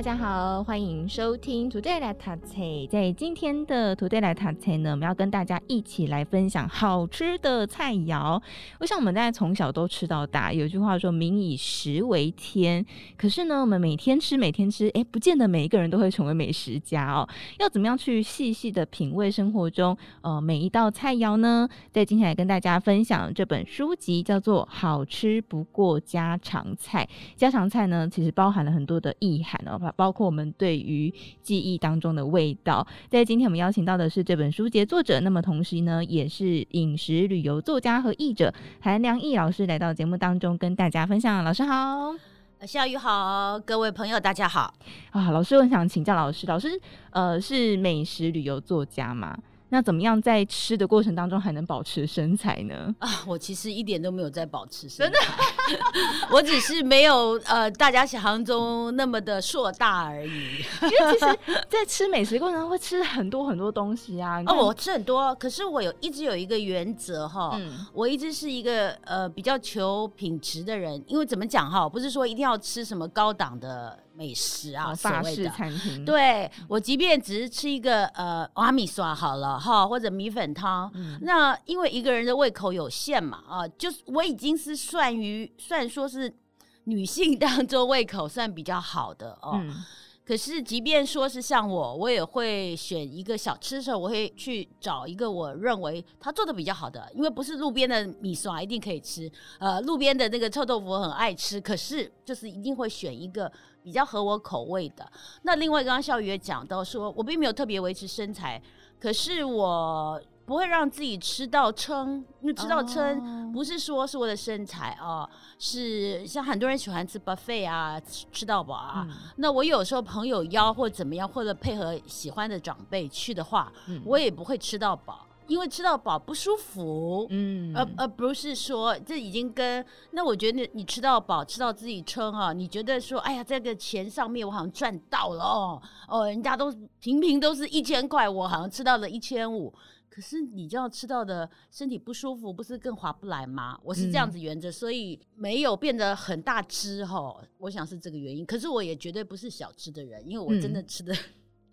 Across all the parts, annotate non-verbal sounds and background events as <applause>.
大家好，欢迎收听 Today 来读册。在今天的 Today 来读册呢，我们要跟大家一起来分享好吃的菜肴。我想我们大家从小都吃到大，有句话说“民以食为天”。可是呢，我们每天吃，每天吃，哎，不见得每一个人都会成为美食家哦。要怎么样去细细的品味生活中呃每一道菜肴呢？在今天来跟大家分享这本书籍，叫做《好吃不过家常菜》。家常菜呢，其实包含了很多的意涵哦。包括我们对于记忆当中的味道，在今天我们邀请到的是这本书籍作者，那么同时呢，也是饮食旅游作家和译者韩良义老师来到节目当中跟大家分享。老师好，夏雨好，各位朋友大家好啊。老师，我想请教老师，老师呃是美食旅游作家吗？那怎么样在吃的过程当中还能保持身材呢？啊，我其实一点都没有在保持身材，真的，我只是没有呃大家想象中那么的硕大而已。因为其实，在吃美食过程中会吃很多很多东西啊。哦，我吃很多，可是我有一直有一个原则哈，嗯、我一直是一个呃比较求品质的人。因为怎么讲哈，不是说一定要吃什么高档的。美食啊，法式餐厅。对，我即便只是吃一个呃阿米刷好了哈，或者米粉汤，嗯、那因为一个人的胃口有限嘛啊，就是我已经是算于算说是女性当中胃口算比较好的哦。嗯可是，即便说是像我，我也会选一个小吃的时候，我会去找一个我认为他做的比较好的，因为不是路边的米刷一定可以吃，呃，路边的那个臭豆腐我很爱吃，可是就是一定会选一个比较合我口味的。那另外，刚刚笑宇也讲到说，我并没有特别维持身材，可是我。不会让自己吃到撑，因为吃到撑不是说是我的身材啊，是像很多人喜欢吃 buffet 啊，吃到饱啊。嗯、那我有时候朋友邀或怎么样，或者配合喜欢的长辈去的话，嗯、我也不会吃到饱，因为吃到饱不舒服。嗯，而而不是说这已经跟那我觉得你吃到饱，吃到自己撑啊，你觉得说哎呀，这个钱上面我好像赚到了哦哦，人家都平平都是一千块，我好像吃到了一千五。可是你这样吃到的身体不舒服，不是更划不来吗？我是这样子原则，嗯、所以没有变得很大只哈。我想是这个原因。可是我也绝对不是小吃的人，因为我真的吃的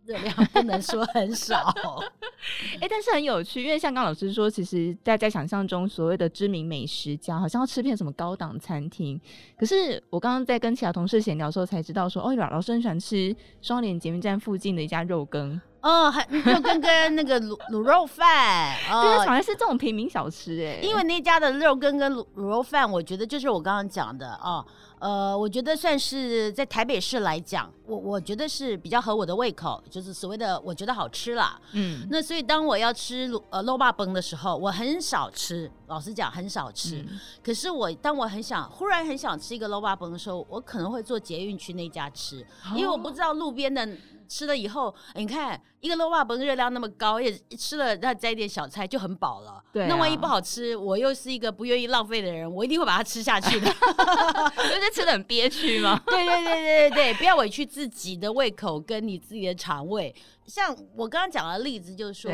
热量不能说很少。<laughs> 哎、但是很有趣，因为像刚老师说，其实大家想象中所谓的知名美食家，好像要吃遍什么高档餐厅。可是我刚刚在跟其他同事闲聊的时候才知道说，哦，老老师很喜欢吃双连捷运站附近的一家肉羹。哦，还肉羹跟那个卤卤肉饭，对，好像是这种平民小吃哎。因为那家的肉羹跟卤卤肉饭，我觉得就是我刚刚讲的哦，呃，我觉得算是在台北市来讲，我我觉得是比较合我的胃口，就是所谓的我觉得好吃啦。嗯，那所以当我要吃呃肉霸崩的时候，我很少吃，老实讲很少吃。嗯、可是我当我很想忽然很想吃一个肉霸崩的时候，我可能会坐捷运去那家吃，哦、因为我不知道路边的。吃了以后，你看一个卤肉饭热量那么高，也吃了再加一点小菜就很饱了。对、啊，那万一不好吃，我又是一个不愿意浪费的人，我一定会把它吃下去的。因为吃的很憋屈吗？对对对对对，不要委屈自己的胃口跟你自己的肠胃。像我刚刚讲的例子，就是说，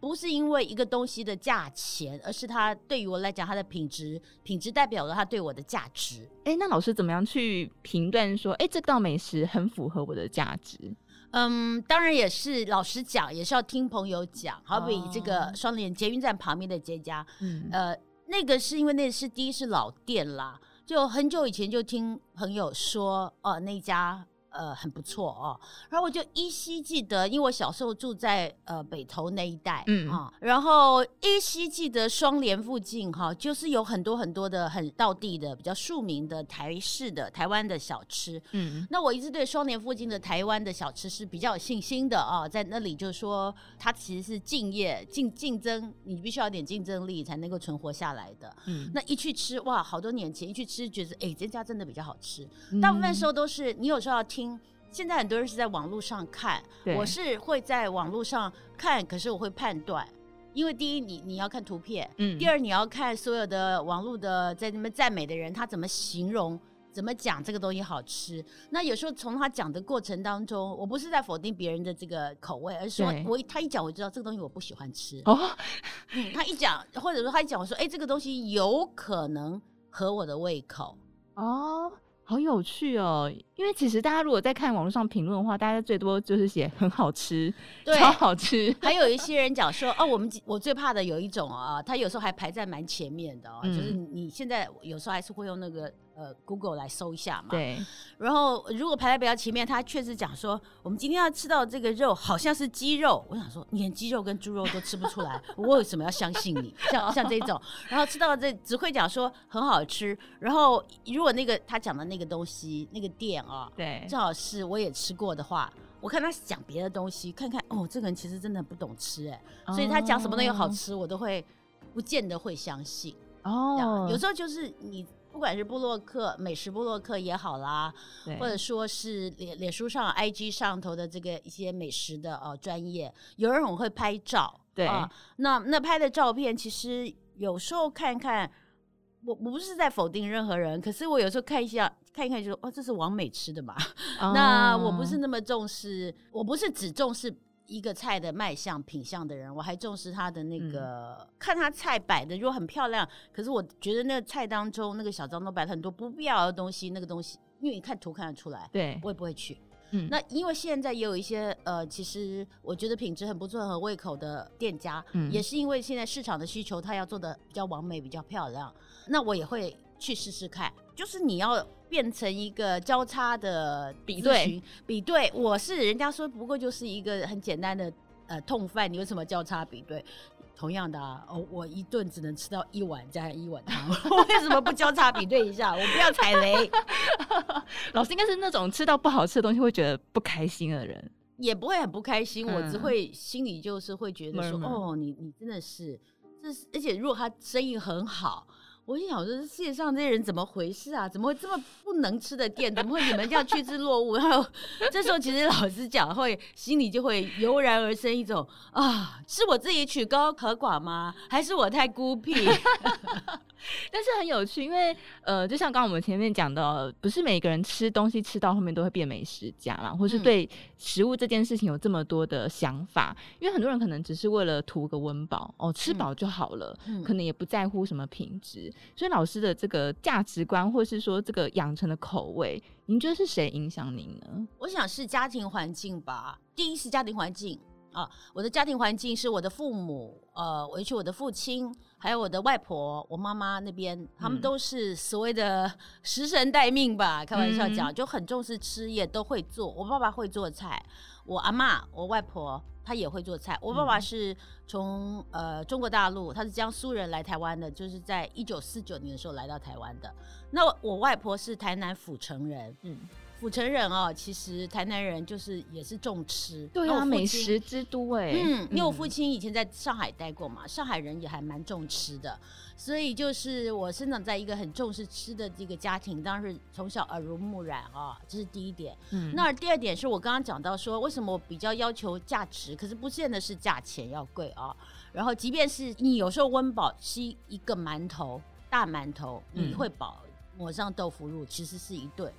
不是因为一个东西的价钱，而是它对于我来讲，它的品质，品质代表了它对我的价值。哎，那老师怎么样去评断说，哎，这道美食很符合我的价值？嗯，当然也是，老实讲，也是要听朋友讲。好比这个双连捷运站旁边的这家，嗯、呃，那个是因为那是第一是老店啦，就很久以前就听朋友说，哦、呃，那家。呃，很不错哦。然后我就依稀记得，因为我小时候住在呃北投那一带，嗯啊，然后依稀记得双连附近哈、哦，就是有很多很多的很道地的、比较庶民的台式的台湾的小吃。嗯，那我一直对双连附近的台湾的小吃是比较有信心的啊、哦，在那里就是说，它其实是敬业竞竞争，你必须要有点竞争力才能够存活下来的。嗯，那一去吃哇，好多年前一去吃，觉得哎，这家真的比较好吃。嗯、大部分时候都是你有时候要听。现在很多人是在网络上看，我是会在网络上看，可是我会判断，因为第一你你要看图片，嗯，第二你要看所有的网络的在那边赞美的人他怎么形容。怎么讲这个东西好吃？那有时候从他讲的过程当中，我不是在否定别人的这个口味，而是说我他一讲我知道这个东西我不喜欢吃。哦，嗯，他一讲或者说他一讲我说，哎，这个东西有可能合我的胃口。哦，好有趣哦！因为其实大家如果在看网络上评论的话，大家最多就是写很好吃，对，超好吃。还有一些人讲说，哦，我们我最怕的有一种啊，他有时候还排在蛮前面的哦，嗯，就是你现在有时候还是会用那个。呃，Google 来搜一下嘛。对。然后，如果排在比较前面，他确实讲说，我们今天要吃到这个肉好像是鸡肉。我想说，你连鸡肉跟猪肉都吃不出来，我为什么要相信你？像像这种，然后吃到这只会讲说很好吃。然后，如果那个他讲的那个东西，那个店啊，对，正好是我也吃过的话，我看他讲别的东西，看看哦，这个人其实真的不懂吃哎，所以他讲什么东西好吃，我都会不见得会相信哦。有时候就是你。不管是布洛克、美食布洛克也好啦，或者说是脸脸书上、IG 上头的这个一些美食的呃专业，有人很会拍照，对。啊，那那拍的照片其实有时候看看，我我不是在否定任何人，可是我有时候看一下看一看就说，哦，这是王美吃的嘛，哦、<laughs> 那我不是那么重视，我不是只重视。一个菜的卖相品相的人，我还重视他的那个，嗯、看他菜摆的如果很漂亮，可是我觉得那个菜当中那个小张都摆了很多不必要的东西，那个东西因为你看图看得出来，对，我也不会去。嗯，那因为现在也有一些呃，其实我觉得品质很不错、很胃口的店家，嗯，也是因为现在市场的需求，他要做的比较完美、比较漂亮，那我也会去试试看。就是你要变成一个交叉的比对，比对，我是人家说不过就是一个很简单的呃痛饭，你为什么交叉比对？同样的啊，哦，我一顿只能吃到一碗加一碗汤，<laughs> 我为什么不交叉比对一下？我不要踩雷。<laughs> 老师应该是那种吃到不好吃的东西会觉得不开心的人，也不会很不开心，嗯、我只会心里就是会觉得说，嗯、哦，你你真的是，这是而且如果他生意很好。我就想说，世界上这些人怎么回事啊？怎么会这么不能吃的店？怎么会你们这样趋之若鹜？然后这时候其实老实讲，会心里就会油然而生一种啊，是我自己曲高和寡吗？还是我太孤僻？<laughs> 但是很有趣，因为呃，就像刚刚我们前面讲的，不是每个人吃东西吃到后面都会变美食家啦，或是对食物这件事情有这么多的想法。嗯、因为很多人可能只是为了图个温饱哦，吃饱就好了，嗯、可能也不在乎什么品质。所以老师的这个价值观，或是说这个养成的口味，您觉得是谁影响您呢？我想是家庭环境吧。第一是家庭环境啊，我的家庭环境是我的父母，呃，尤其我的父亲。还有我的外婆，我妈妈那边，他们都是所谓的 <laughs> 食神待命吧？开玩笑讲，就很重视吃，也都会做。我爸爸会做菜，我阿嬷，我外婆，她也会做菜。我爸爸是从呃中国大陆，他是江苏人来台湾的，就是在一九四九年的时候来到台湾的。那我外婆是台南府城人，嗯。府城人哦，其实台南人就是也是重吃，对啊，美食之都哎。嗯，因为我父亲以前在上海待过嘛，上海人也还蛮重吃的，所以就是我生长在一个很重视吃的这个家庭，当然是从小耳濡目染啊，这是第一点。嗯，那第二点是我刚刚讲到说，为什么我比较要求价值，可是不见得是价钱要贵啊。然后，即便是你有时候温饱吃一个馒头，大馒头你会饱，抹上豆腐乳其实是一顿。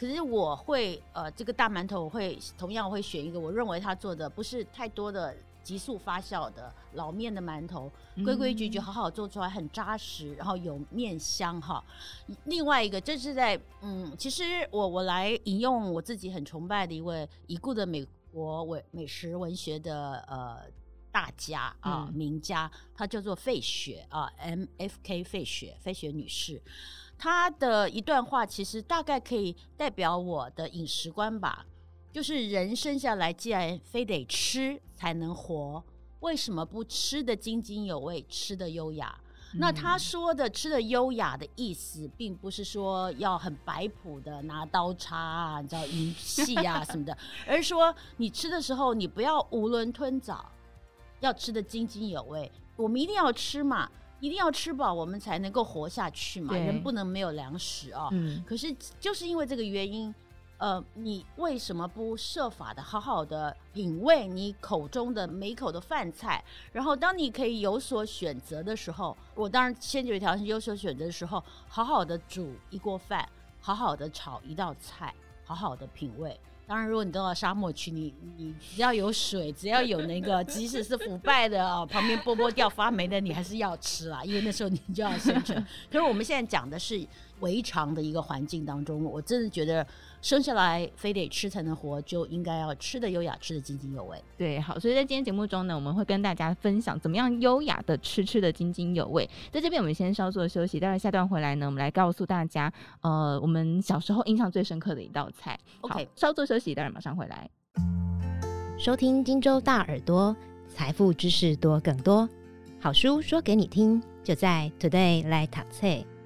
可是我会呃，这个大馒头我会同样我会选一个我认为他做的不是太多的急速发酵的老面的馒头，规规矩矩好好做出来很扎实，然后有面香哈。另外一个这是在嗯，其实我我来引用我自己很崇拜的一位已故的美国美美食文学的呃大家啊、嗯、名家，她叫做费雪啊 M F K 费雪费雪女士。他的一段话其实大概可以代表我的饮食观吧，就是人生下来既然非得吃才能活，为什么不吃的津津有味，吃的优雅？嗯、那他说的吃的优雅的意思，并不是说要很摆谱的拿刀叉啊，你知道鱼戏啊什么的，<laughs> 而是说你吃的时候你不要囫囵吞枣，要吃的津津有味。我们一定要吃嘛。一定要吃饱，我们才能够活下去嘛。人不能没有粮食啊。嗯。可是就是因为这个原因，呃，你为什么不设法的好好的品味你口中的每口的饭菜？然后当你可以有所选择的时候，我当然先决条件有所选择的时候，好好的煮一锅饭，好好的炒一道菜，好好的品味。当然，如果你到了沙漠去，你你只要有水，只要有那个，即使是腐败的哦，旁边剥剥掉发霉的，你还是要吃啊，因为那时候你就要生存。可是我们现在讲的是围场的一个环境当中，我真的觉得。生下来非得吃才能活，就应该要吃的优雅，吃的津津有味。对，好，所以在今天节目中呢，我们会跟大家分享怎么样优雅的吃，吃的津津有味。在这边，我们先稍作休息，待会下段回来呢，我们来告诉大家，呃，我们小时候印象最深刻的一道菜。OK，稍作休息，待会马上回来。收听荆州大耳朵，财富知识多更多，好书说给你听，就在 Today 来读册。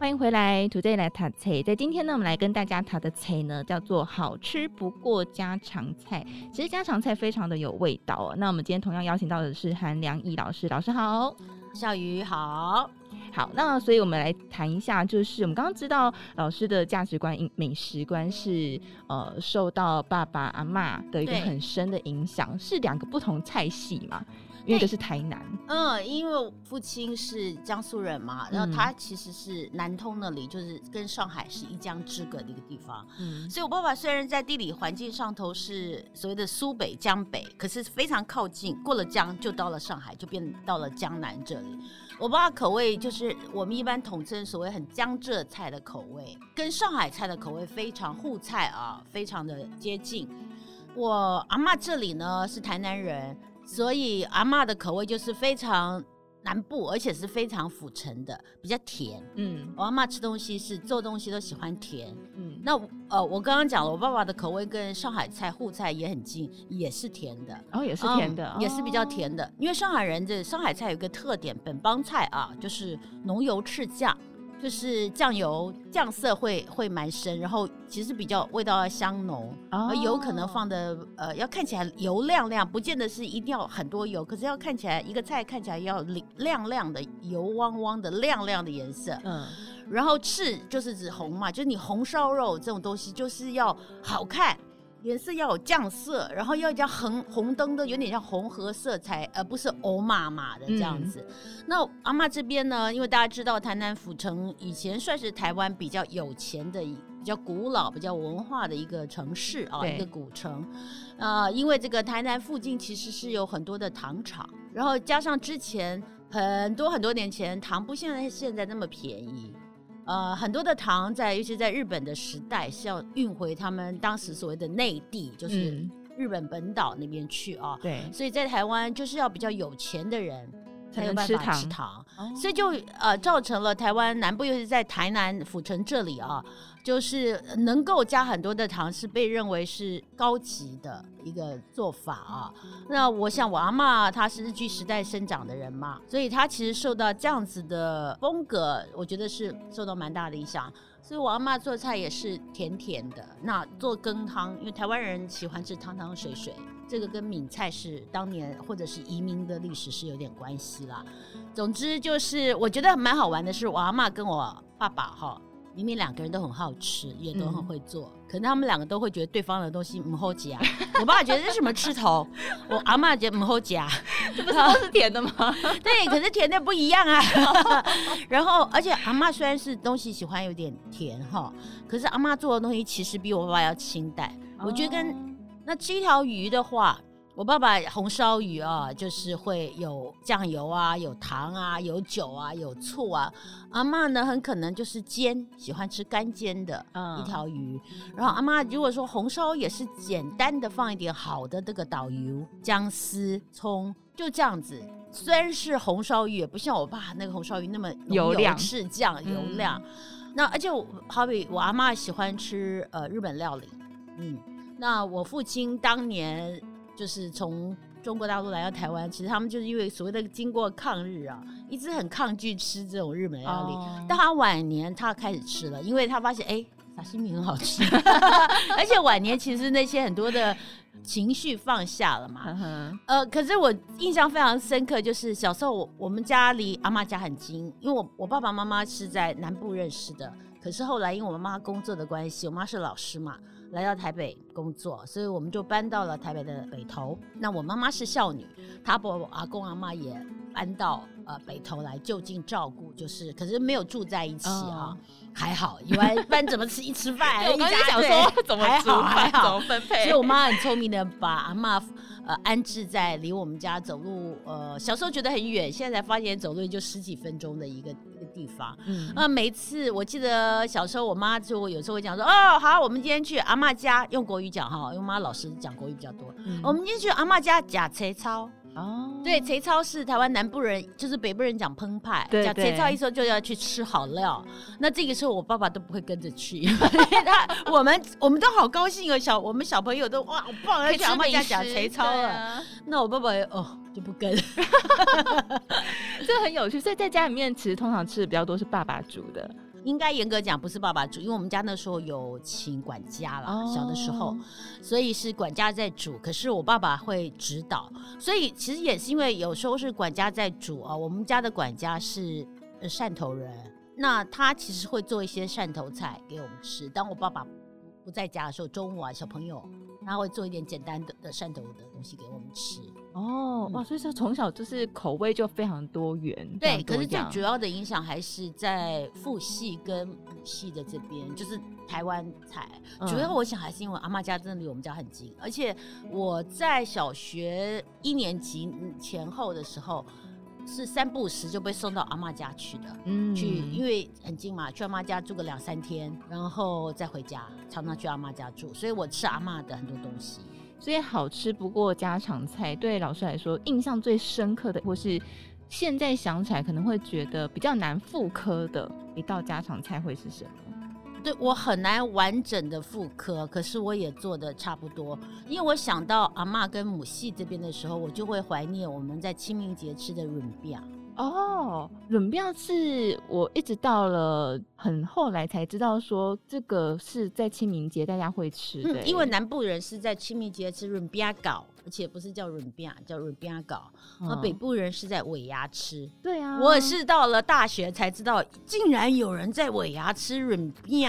欢迎回来，Today 来谈菜。在今天呢，我们来跟大家谈的菜呢，叫做好吃不过家常菜。其实家常菜非常的有味道哦。那我们今天同样邀请到的是韩良义老师，老师好，小鱼好，好。那所以我们来谈一下，就是我们刚刚知道老师的价值观、美食观是呃受到爸爸阿妈的一个很深的影响，是两个不同菜系嘛？因为这是台南，嗯，因为父亲是江苏人嘛，然后他其实是南通那里，就是跟上海是一江之隔的一个地方，嗯，所以我爸爸虽然在地理环境上头是所谓的苏北江北，可是非常靠近，过了江就到了上海，就变到了江南这里。我爸爸口味就是我们一般统称所谓很江浙菜的口味，跟上海菜的口味非常沪菜啊，非常的接近。我阿嬷这里呢是台南人。所以阿嬷的口味就是非常南部，而且是非常府城的，比较甜。嗯，我阿嬷吃东西是做东西都喜欢甜。嗯，那呃，我刚刚讲了，我爸爸的口味跟上海菜、沪菜也很近，也是甜的。然哦，也是甜的，嗯，也是比较甜的。因为上海人这上海菜有一个特点，本帮菜啊，就是浓油赤酱。就是酱油酱色会会蛮深，然后其实比较味道要香浓，而油可能放的呃要看起来油亮亮，不见得是一定要很多油，可是要看起来一个菜看起来要亮亮的油汪汪的亮亮的颜色，嗯，然后赤就是指红嘛，就是你红烧肉这种东西就是要好看。颜色要有酱色，然后要加红红灯的，有点像红褐色彩，而不是欧妈妈的这样子。嗯、那阿嬷这边呢，因为大家知道台南府城以前算是台湾比较有钱的、比较古老、比较文化的一个城市啊，一个古城。啊、呃，因为这个台南附近其实是有很多的糖厂，然后加上之前很多很多年前糖不像现在那么便宜。呃，很多的糖在，尤其在日本的时代，是要运回他们当时所谓的内地，就是日本本岛那边去啊。对，所以在台湾就是要比较有钱的人才有办法吃糖，所以就呃造成了台湾南部，尤其是在台南府城这里啊。就是能够加很多的糖，是被认为是高级的一个做法啊。那我想我阿嬷她是日据时代生长的人嘛，所以她其实受到这样子的风格，我觉得是受到蛮大的影响。所以我阿妈做菜也是甜甜的。那做羹汤，因为台湾人喜欢吃汤汤水水，这个跟闽菜是当年或者是移民的历史是有点关系啦。总之就是我觉得蛮好玩的是，我阿妈跟我爸爸哈。明明两个人都很好吃，也都很会做，嗯、可能他们两个都会觉得对方的东西唔好夹。<laughs> 我爸爸觉得这是什么吃头，我阿嬷觉得唔好夹，这不是都是甜的吗？<laughs> 对，可是甜的不一样啊。<laughs> 然后，而且阿嬷虽然是东西喜欢有点甜哈，可是阿嬷做的东西其实比我爸爸要清淡。哦、我觉得跟那吃一条鱼的话。我爸爸红烧鱼啊，就是会有酱油啊，有糖啊，有酒啊，有醋啊。阿嬷呢，很可能就是煎，喜欢吃干煎的一条鱼。嗯、然后阿嬷如果说红烧也是简单的放一点好的这个导油、姜丝、葱，就这样子。虽然是红烧鱼，也不像我爸那个红烧鱼那么油亮，赤酱油亮。嗯、那而且我好比我阿嬷喜欢吃呃日本料理，嗯，那我父亲当年。就是从中国大陆来到台湾，其实他们就是因为所谓的经过抗日啊，一直很抗拒吃这种日本料理。到、哦、他晚年，他开始吃了，因为他发现哎，沙西米很好吃，<laughs> 而且晚年其实那些很多的情绪放下了嘛。呃，可是我印象非常深刻，就是小时候我我们家离阿妈家很近，因为我我爸爸妈妈是在南部认识的，可是后来因为我妈妈工作的关系，我妈是老师嘛，来到台北工作，所以我们就搬到了台北的北投。那我妈妈是孝女，她把我阿公阿妈也搬到呃北投来就近照顾，就是可是没有住在一起啊。哦 <laughs> 还好，以为不然怎么吃一吃饭？<laughs> 我刚才想说怎么煮饭，还好，怎么分配？所以我妈很聪明的把阿妈呃安置在离我们家走路呃小时候觉得很远，现在才发现走路就十几分钟的一个地方。嗯，那每次我记得小时候我妈就有时候会讲说哦好，我们今天去阿嬷家，用国语讲哈，因为我妈老师讲国语比较多。嗯、我们今天去阿嬷家假切操。哦，对，贼超是台湾南部人，就是北部人讲澎湃，讲贼操一说就要去吃好料。那这个时候我爸爸都不会跟着去，<laughs> 他我们我们都好高兴哦，小我们小朋友都哇好棒，要去阿嬷家讲贼操了。啊、那我爸爸哦就不跟，<laughs> 这很有趣。所以在家里面，其实通常吃的比较多是爸爸煮的。应该严格讲不是爸爸煮，因为我们家那时候有请管家啦，小的时候，所以是管家在煮。可是我爸爸会指导，所以其实也是因为有时候是管家在煮啊。我们家的管家是汕头人，那他其实会做一些汕头菜给我们吃。当我爸爸不在家的时候，中午啊，小朋友他会做一点简单的的汕头的东西给我们吃。哦，哇！所以说从小就是口味就非常多元。对，可是最主要的影响还是在父系跟母系的这边，就是台湾菜。嗯、主要我想还是因为阿妈家真的离我们家很近，而且我在小学一年级前后的时候，是三不五时就被送到阿妈家去的。嗯，去因为很近嘛，去阿妈家住个两三天，然后再回家，常常去阿妈家住，所以我吃阿妈的很多东西。所以好吃不过家常菜，对老师来说，印象最深刻的，或是现在想起来可能会觉得比较难复刻的一道家常菜会是什么？对，我很难完整的复刻，可是我也做的差不多。因为我想到阿嬷跟母系这边的时候，我就会怀念我们在清明节吃的润饼。哦，润饼是我一直到了很后来才知道，说这个是在清明节大家会吃的，因为南部人是在清明节吃润饼糕。而且不是叫润饼，叫润饼糕。那、嗯、北部人是在尾牙吃。对啊，我是到了大学才知道，竟然有人在尾牙吃润饼。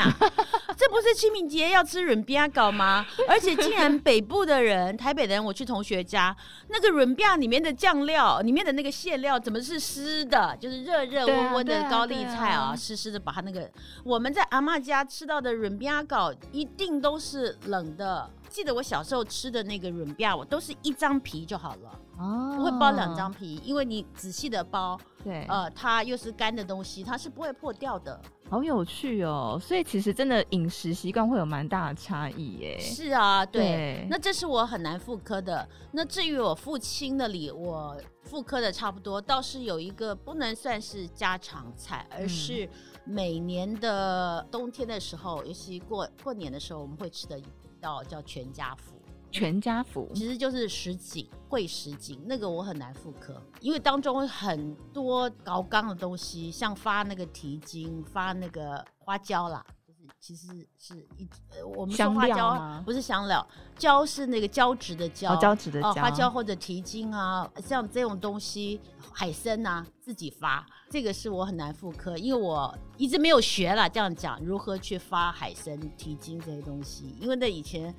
这不是清明节要吃润饼糕吗？而且竟然北部的人，台北的人，我去同学家，那个润饼里面的酱料，里面的那个馅料，怎么是湿的？就是热热温温的高丽菜啊，湿湿的把它那个。我们在阿嬷家吃到的润饼糕，一定都是冷的。记得我小时候吃的那个润饼，我都是一张皮就好了，哦，不会包两张皮，因为你仔细的包，对，呃，它又是干的东西，它是不会破掉的。好有趣哦，所以其实真的饮食习惯会有蛮大的差异耶。是啊，对，对，那这是我很难复刻的。那至于我父亲那里，我复刻的差不多，倒是有一个不能算是家常菜，而是每年的冬天的时候，尤其过过年的时候，我们会吃的。道叫全家福，全家福其实就是实景，会实景，那个我很难复刻，因为当中很多高刚的东西，像发那个蹄筋，发那个花椒啦，就是其实是一呃我们说花椒不是香料，椒是那个胶质的胶，胶质的胶，花椒或者蹄筋啊，像这种东西，海参啊自己发，这个是我很难复刻，因为我一直没有学啦，这样讲如何去发海参、蹄筋这些东西，因为那以前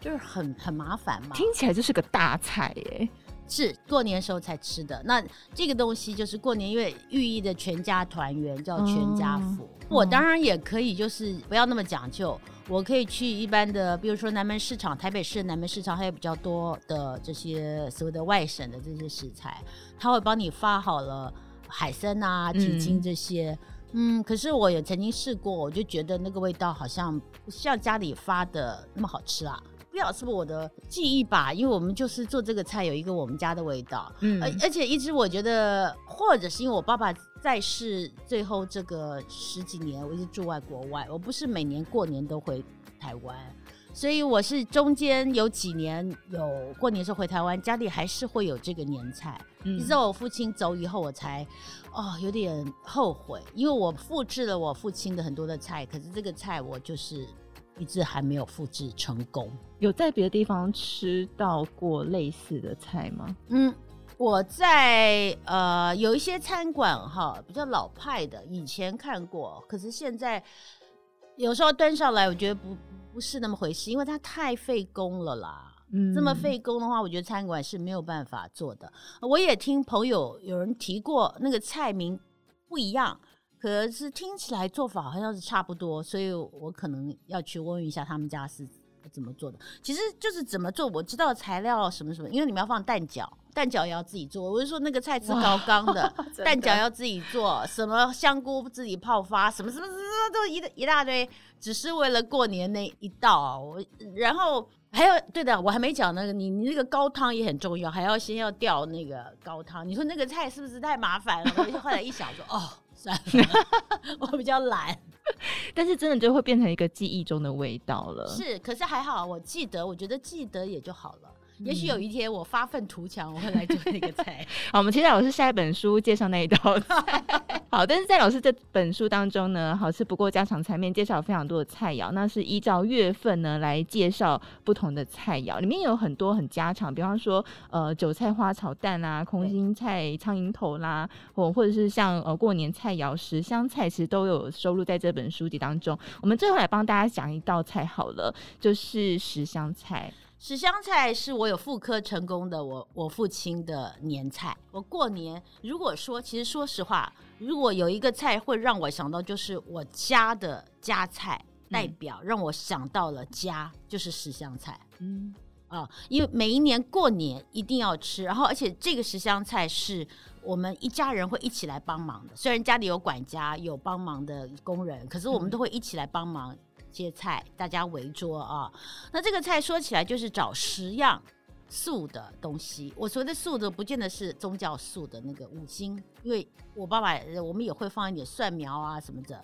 就是很很麻烦嘛。听起来就是个大菜耶，是过年时候才吃的。那这个东西就是过年，因为寓意的全家团圆叫全家福。嗯、我当然也可以，就是不要那么讲究，我可以去一般的，比如说南门市场，台北市南门市场还有比较多的这些所谓的外省的这些食材，他会帮你发好了。海参啊，蹄筋这些，嗯，嗯，可是我也曾经试过，我就觉得那个味道好像不像家里发的那么好吃啊。不知道是不是我的记忆吧，因为我们就是做这个菜有一个我们家的味道，嗯，而而且一直我觉得，或者是因为我爸爸在世最后这个十几年，我一直住外国外，我不是每年过年都回台湾。所以我是中间有几年有过年时候回台湾，家里还是会有这个年菜。嗯，直到我父亲走以后，我才哦有点后悔，因为我复制了我父亲的很多的菜，可是这个菜我就是一直还没有复制成功。有在别的地方吃到过类似的菜吗？嗯，我在呃有一些餐馆哈比较老派的，以前看过，可是现在有时候端上来，我觉得不。不是那么回事，因为它太费工了啦。嗯，这么费工的话，我觉得餐馆是没有办法做的。我也听朋友有人提过，那个菜名不一样，可是听起来做法好像是差不多，所以我可能要去问一下他们家是怎么做的。其实就是怎么做，我知道材料什么什么，因为你们要放蛋饺，蛋饺也要自己做。我是说那个菜是高刚的，<laughs> 的蛋饺要自己做，什么香菇自己泡发，什么什么什么都一一大堆。只是为了过年那一道啊，我然后还有对的，我还没讲那个，你你那个高汤也很重要，还要先要吊那个高汤。你说那个菜是不是太麻烦了？我后来一想说，哦，算了，<laughs> 我比较懒。但是真的就会变成一个记忆中的味道了。是，可是还好，我记得，我觉得记得也就好了。也许有一天我发愤图强，我会来做那个菜。<laughs> 好，我们期待老师下一本书介绍那一道菜。<laughs> 好，但是在老师这本书当中呢，好吃不过家常菜面介绍非常多的菜肴，那是依照月份呢来介绍不同的菜肴，里面有很多很家常，比方说呃韭菜花炒蛋啦、空心菜苍蝇头啦，或或者是像呃过年菜肴十香菜，其实都有收录在这本书籍当中。我们最后来帮大家讲一道菜好了，就是十香菜。十香菜是我有复刻成功的我，我我父亲的年菜。我过年如果说，其实说实话，如果有一个菜会让我想到，就是我家的家菜代表，让我想到了家，嗯、就是十香菜。嗯啊，因为每一年过年一定要吃，然后而且这个十香菜是我们一家人会一起来帮忙的。虽然家里有管家有帮忙的工人，可是我们都会一起来帮忙。嗯些菜，大家围桌啊。那这个菜说起来就是找十样素的东西。我所谓的素的，不见得是宗教素的那个五星，因为我爸爸我们也会放一点蒜苗啊什么的。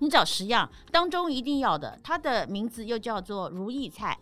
你找十样当中一定要的，它的名字又叫做如意菜，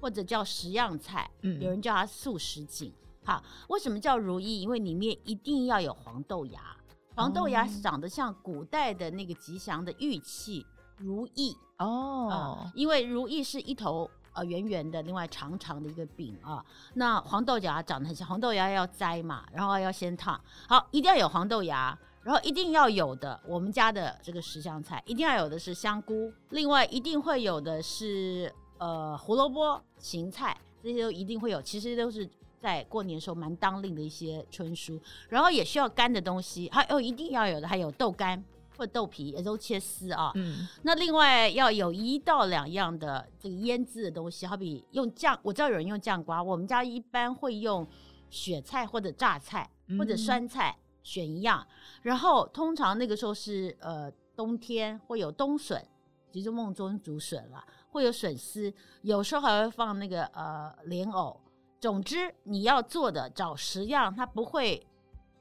或者叫十样菜。嗯，有人叫它素食锦。好，为什么叫如意？因为里面一定要有黄豆芽。黄豆芽长得像古代的那个吉祥的玉器。如意哦、呃，因为如意是一头呃圆圆的，另外长长的一个饼啊。那黄豆芽长得很像，黄豆芽要摘嘛，然后要先烫。好，一定要有黄豆芽，然后一定要有的，我们家的这个十香菜一定要有的是香菇，另外一定会有的是呃胡萝卜、芹菜，这些都一定会有。其实都是在过年的时候蛮当令的一些春蔬，然后也需要干的东西，还有一定要有的还有豆干。或豆皮也都切丝啊，嗯，那另外要有一到两样的这个腌制的东西，好比用酱，我知道有人用酱瓜，我们家一般会用雪菜或者榨菜或者酸菜，选一样。嗯、然后通常那个时候是呃冬天会有冬笋，其实梦中竹笋了，会有笋丝，有时候还会放那个呃莲藕。总之你要做的找十样，它不会。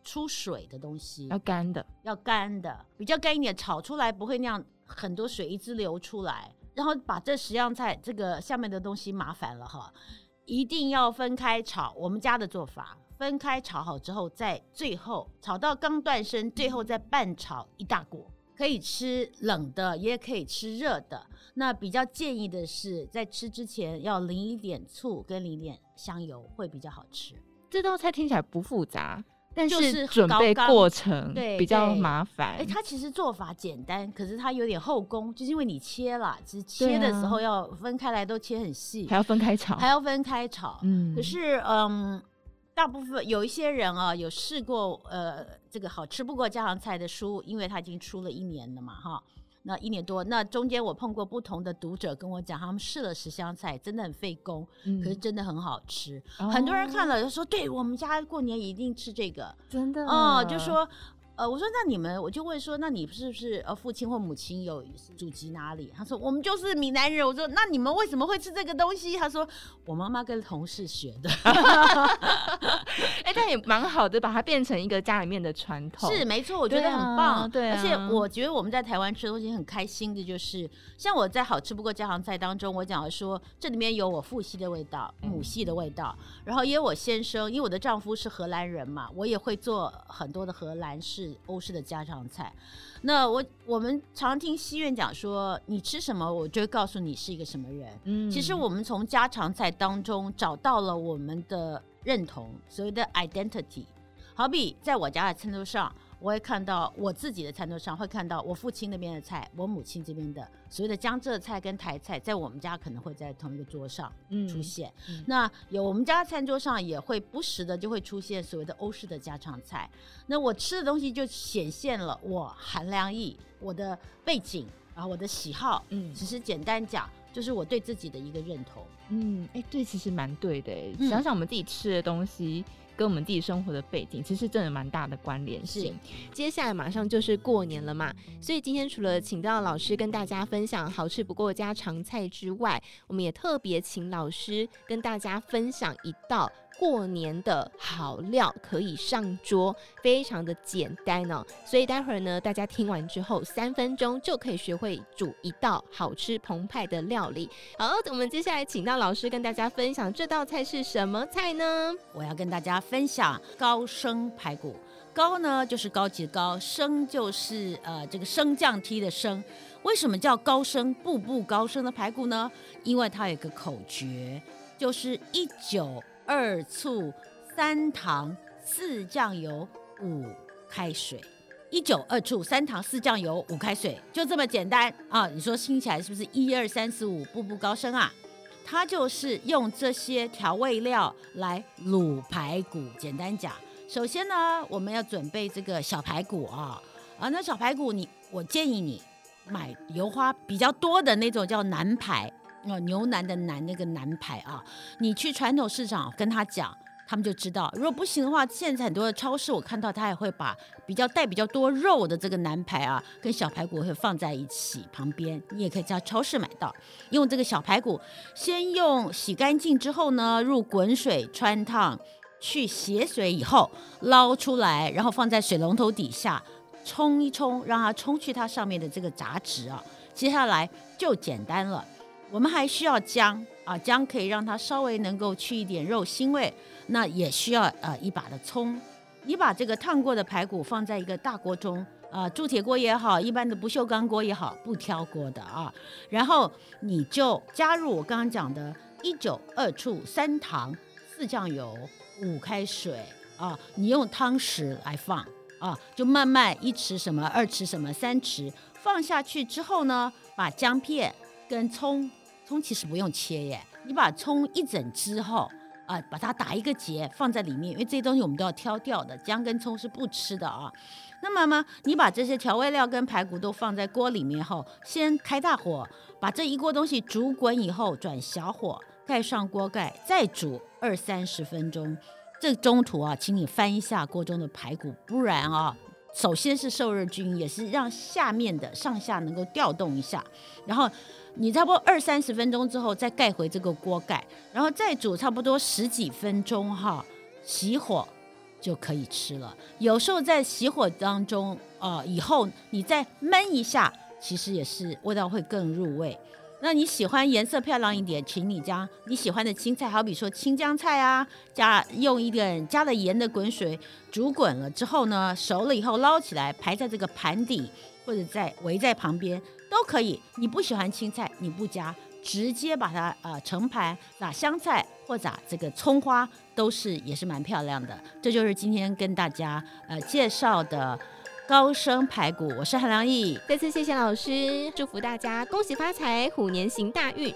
出水的东西要干的，要干的，比较干一点，炒出来不会那样很多水一直流出来。然后把这十样菜，这个下面的东西麻烦了哈，一定要分开炒。我们家的做法，分开炒好之后，在最后炒到刚断生，最后再拌炒一大锅。可以吃冷的，也可以吃热的。那比较建议的是，在吃之前要淋一点醋，跟淋一点香油，会比较好吃。这道菜听起来不复杂。但是准备过程对比较麻烦。哎、欸，它其实做法简单，可是它有点后宫，就是因为你切了，其实切的时候要分开来，都切很细，还要分开炒，还要分开炒。嗯，可是嗯，大部分有一些人啊，有试过呃这个好吃不过家常菜的书，因为它已经出了一年了嘛，哈。那一年多，那中间我碰过不同的读者跟我讲，他们试了十香菜，真的很费工，嗯、可是真的很好吃。哦、很多人看了就说，对我们家过年一定吃这个，真的哦，就说呃，我说那你们，我就问说，那你是不是呃父亲或母亲有祖籍哪里？他说我们就是闽南人。我说那你们为什么会吃这个东西？他说我妈妈跟同事学的。<laughs> 蛮好的，把它变成一个家里面的传统。是没错，我觉得很棒。对、啊，而且我觉得我们在台湾吃东西很开心的，就是像我在好吃不过家常菜当中，我讲了说这里面有我父系的味道、母系的味道，然后也有我先生，因为我的丈夫是荷兰人嘛，我也会做很多的荷兰式。欧式的家常菜，那我我们常听西院讲说，你吃什么，我就会告诉你是一个什么人。嗯，其实我们从家常菜当中找到了我们的认同，所谓的 identity。好比在我家的餐桌上。我会看到我自己的餐桌上，会看到我父亲那边的菜，我母亲这边的所谓的江浙菜跟台菜，在我们家可能会在同一个桌上出现。那有我们家餐桌上也会不时的就会出现所谓的欧式的家常菜。那我吃的东西就显现了我韩良义我的背景啊，我的喜好。嗯，只是简单讲，就是我对自己的一个认同。嗯，哎、欸，对，其实蛮对的。嗯、想想我们自己吃的东西。跟我们自己生活的背景，其实真的蛮大的关联性。接下来马上就是过年了嘛，所以今天除了请到老师跟大家分享好吃不过家常菜之外，我们也特别请老师跟大家分享一道。过年的好料可以上桌，非常的简单哦。所以待会儿呢，大家听完之后，三分钟就可以学会煮一道好吃澎湃的料理。好，我们接下来请到老师跟大家分享这道菜是什么菜呢？我要跟大家分享高升排骨。高呢就是高级的高，升就是呃这个升降梯的升。为什么叫高升步步高升的排骨呢？因为它有一个口诀，就是一九。二醋三糖四酱油五开水，一酒二醋三糖四酱油五开水，就这么简单啊！你说听起来是不是一二三四五步步高升啊？它就是用这些调味料来卤排骨。简单讲，首先呢，我们要准备这个小排骨啊啊，那小排骨你我建议你买油花比较多的那种叫南排。哦，牛腩的腩那个腩排啊，你去传统市场跟他讲，他们就知道。如果不行的话，现在很多的超市我看到他也会把比较带比较多肉的这个腩排啊，跟小排骨会放在一起旁边。你也可以在超市买到。用这个小排骨，先用洗干净之后呢，入滚水汆烫，去血水以后捞出来，然后放在水龙头底下冲一冲，让它冲去它上面的这个杂质啊。接下来就简单了。我们还需要姜啊，姜可以让它稍微能够去一点肉腥味。那也需要呃一把的葱。你把这个烫过的排骨放在一个大锅中啊，铸铁锅也好，一般的不锈钢锅也好，不挑锅的啊。然后你就加入我刚刚讲的一酒二醋三糖四酱油五开水啊，你用汤匙来放啊，就慢慢一匙什么二匙什么三匙放下去之后呢，把姜片。跟葱，葱其实不用切耶，你把葱一整之后啊，把它打一个结放在里面，因为这些东西我们都要挑掉的，姜跟葱是不吃的啊。那么呢，你把这些调味料跟排骨都放在锅里面后，先开大火，把这一锅东西煮滚以后，转小火，盖上锅盖，再煮二三十分钟。这中途啊，请你翻一下锅中的排骨，不然啊。首先是受热均匀，也是让下面的上下能够调动一下。然后你差不多二三十分钟之后再盖回这个锅盖，然后再煮差不多十几分钟哈，熄火就可以吃了。有时候在熄火当中，呃，以后你再焖一下，其实也是味道会更入味。那你喜欢颜色漂亮一点，请你将你喜欢的青菜，好比说青江菜啊，加用一点加了盐的滚水煮滚了之后呢，熟了以后捞起来排在这个盘底，或者在围在旁边都可以。你不喜欢青菜，你不加，直接把它呃盛盘撒香菜或者这个葱花都是也是蛮漂亮的。这就是今天跟大家呃介绍的。高升排骨，我是韩良义，再次谢谢老师，祝福大家，恭喜发财，虎年行大运。